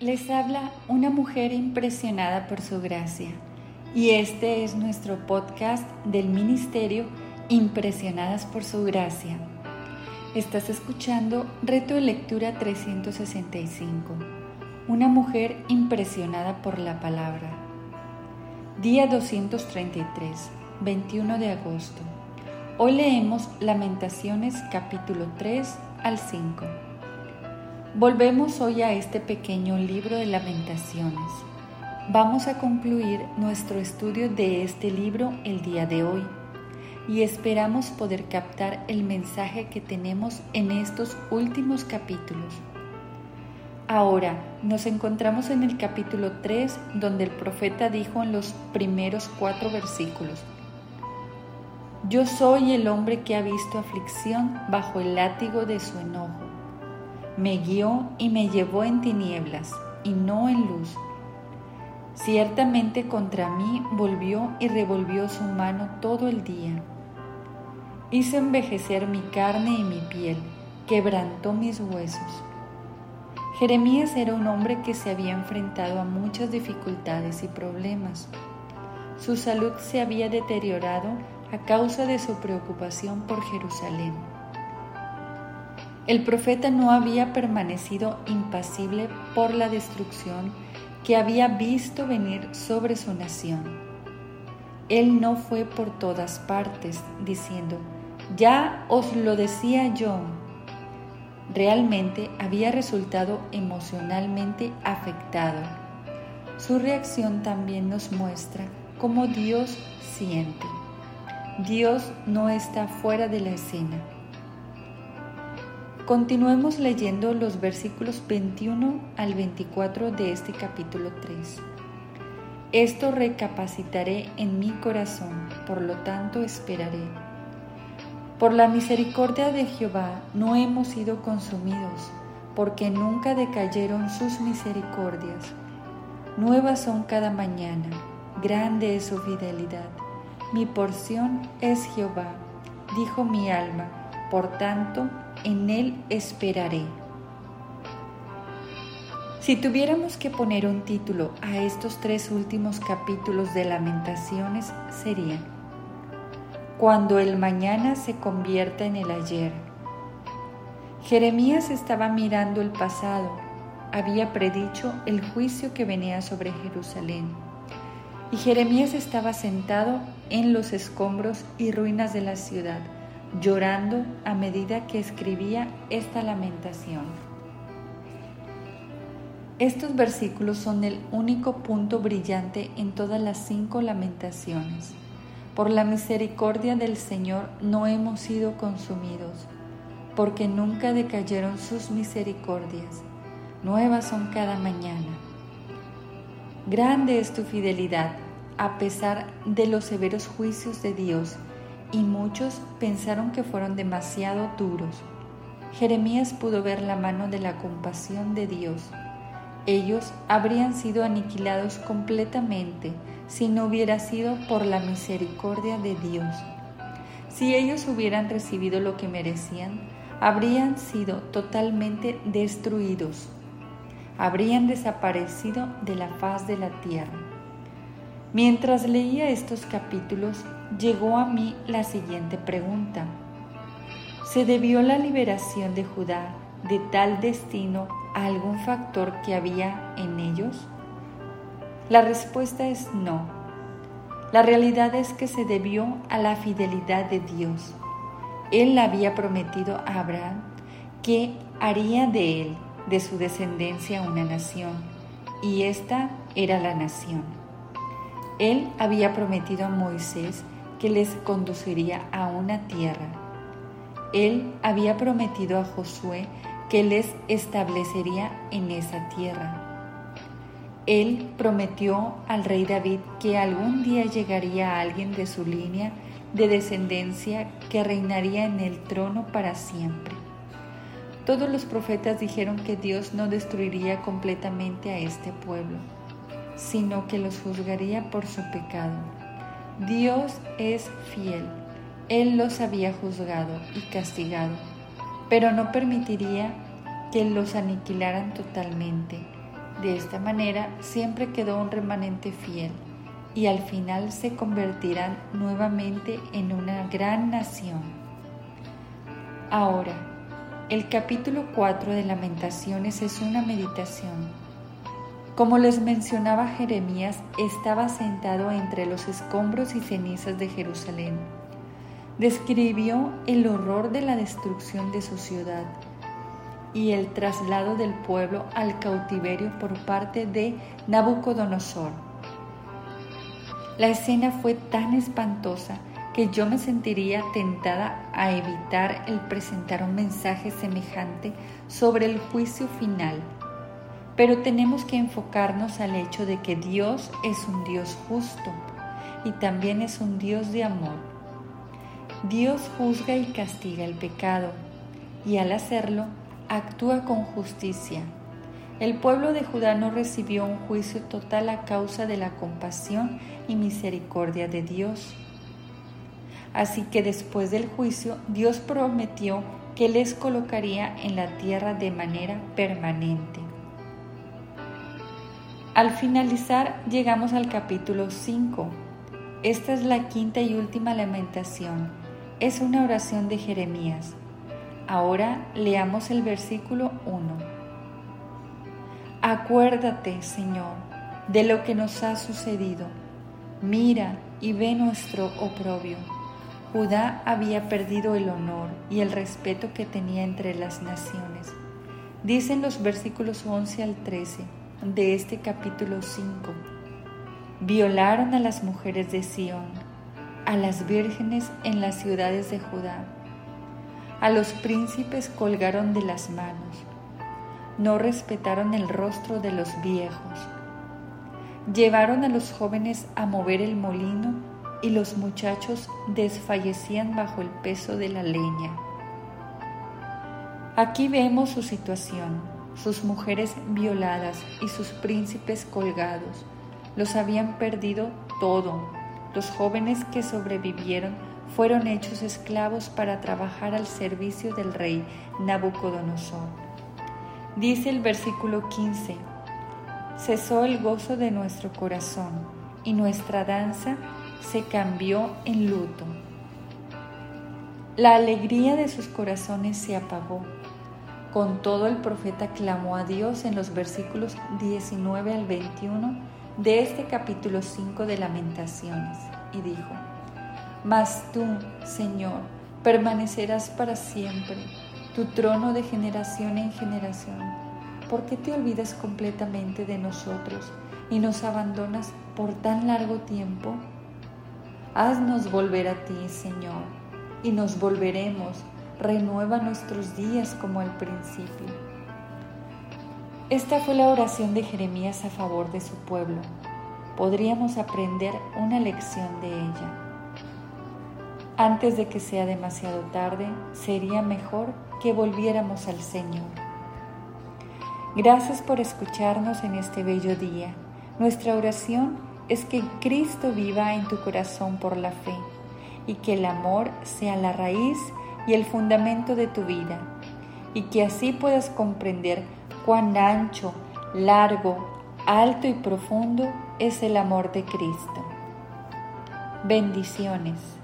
Les habla una mujer impresionada por su gracia y este es nuestro podcast del ministerio Impresionadas por su gracia. Estás escuchando Reto de Lectura 365, una mujer impresionada por la palabra. Día 233, 21 de agosto. Hoy leemos Lamentaciones capítulo 3 al 5. Volvemos hoy a este pequeño libro de lamentaciones. Vamos a concluir nuestro estudio de este libro el día de hoy y esperamos poder captar el mensaje que tenemos en estos últimos capítulos. Ahora nos encontramos en el capítulo 3 donde el profeta dijo en los primeros cuatro versículos, Yo soy el hombre que ha visto aflicción bajo el látigo de su enojo me guió y me llevó en tinieblas y no en luz. Ciertamente contra mí volvió y revolvió su mano todo el día. Hizo envejecer mi carne y mi piel, quebrantó mis huesos. Jeremías era un hombre que se había enfrentado a muchas dificultades y problemas. Su salud se había deteriorado a causa de su preocupación por Jerusalén. El profeta no había permanecido impasible por la destrucción que había visto venir sobre su nación. Él no fue por todas partes diciendo, ya os lo decía yo. Realmente había resultado emocionalmente afectado. Su reacción también nos muestra cómo Dios siente. Dios no está fuera de la escena Continuemos leyendo los versículos 21 al 24 de este capítulo 3. Esto recapacitaré en mi corazón, por lo tanto esperaré. Por la misericordia de Jehová no hemos sido consumidos, porque nunca decayeron sus misericordias. Nuevas son cada mañana, grande es su fidelidad. Mi porción es Jehová, dijo mi alma, por tanto, en Él esperaré. Si tuviéramos que poner un título a estos tres últimos capítulos de lamentaciones, sería Cuando el mañana se convierta en el ayer. Jeremías estaba mirando el pasado, había predicho el juicio que venía sobre Jerusalén. Y Jeremías estaba sentado en los escombros y ruinas de la ciudad llorando a medida que escribía esta lamentación. Estos versículos son el único punto brillante en todas las cinco lamentaciones. Por la misericordia del Señor no hemos sido consumidos, porque nunca decayeron sus misericordias. Nuevas son cada mañana. Grande es tu fidelidad, a pesar de los severos juicios de Dios y muchos pensaron que fueron demasiado duros. Jeremías pudo ver la mano de la compasión de Dios. Ellos habrían sido aniquilados completamente si no hubiera sido por la misericordia de Dios. Si ellos hubieran recibido lo que merecían, habrían sido totalmente destruidos. Habrían desaparecido de la faz de la tierra. Mientras leía estos capítulos, llegó a mí la siguiente pregunta. ¿Se debió la liberación de Judá de tal destino a algún factor que había en ellos? La respuesta es no. La realidad es que se debió a la fidelidad de Dios. Él había prometido a Abraham que haría de él, de su descendencia, una nación, y esta era la nación. Él había prometido a Moisés que les conduciría a una tierra. Él había prometido a Josué que les establecería en esa tierra. Él prometió al rey David que algún día llegaría alguien de su línea de descendencia que reinaría en el trono para siempre. Todos los profetas dijeron que Dios no destruiría completamente a este pueblo, sino que los juzgaría por su pecado. Dios es fiel. Él los había juzgado y castigado, pero no permitiría que los aniquilaran totalmente. De esta manera siempre quedó un remanente fiel y al final se convertirán nuevamente en una gran nación. Ahora, el capítulo 4 de Lamentaciones es una meditación. Como les mencionaba Jeremías, estaba sentado entre los escombros y cenizas de Jerusalén. Describió el horror de la destrucción de su ciudad y el traslado del pueblo al cautiverio por parte de Nabucodonosor. La escena fue tan espantosa que yo me sentiría tentada a evitar el presentar un mensaje semejante sobre el juicio final. Pero tenemos que enfocarnos al hecho de que Dios es un Dios justo y también es un Dios de amor. Dios juzga y castiga el pecado y al hacerlo actúa con justicia. El pueblo de Judá no recibió un juicio total a causa de la compasión y misericordia de Dios. Así que después del juicio, Dios prometió que les colocaría en la tierra de manera permanente. Al finalizar, llegamos al capítulo 5. Esta es la quinta y última lamentación. Es una oración de Jeremías. Ahora leamos el versículo 1. Acuérdate, Señor, de lo que nos ha sucedido. Mira y ve nuestro oprobio. Judá había perdido el honor y el respeto que tenía entre las naciones. Dicen los versículos 11 al 13 de este capítulo 5. Violaron a las mujeres de Sión, a las vírgenes en las ciudades de Judá a los príncipes colgaron de las manos, no respetaron el rostro de los viejos. Llevaron a los jóvenes a mover el molino y los muchachos desfallecían bajo el peso de la leña. Aquí vemos su situación, sus mujeres violadas y sus príncipes colgados. Los habían perdido todo. Los jóvenes que sobrevivieron fueron hechos esclavos para trabajar al servicio del rey Nabucodonosor. Dice el versículo 15, cesó el gozo de nuestro corazón y nuestra danza se cambió en luto. La alegría de sus corazones se apagó. Con todo el profeta clamó a Dios en los versículos 19 al 21 de este capítulo 5 de Lamentaciones y dijo, mas tú, Señor, permanecerás para siempre, tu trono de generación en generación. ¿Por qué te olvidas completamente de nosotros y nos abandonas por tan largo tiempo? Haznos volver a ti, Señor, y nos volveremos. Renueva nuestros días como al principio. Esta fue la oración de Jeremías a favor de su pueblo. Podríamos aprender una lección de ella. Antes de que sea demasiado tarde, sería mejor que volviéramos al Señor. Gracias por escucharnos en este bello día. Nuestra oración es que Cristo viva en tu corazón por la fe y que el amor sea la raíz y el fundamento de tu vida y que así puedas comprender cuán ancho, largo, alto y profundo es el amor de Cristo. Bendiciones.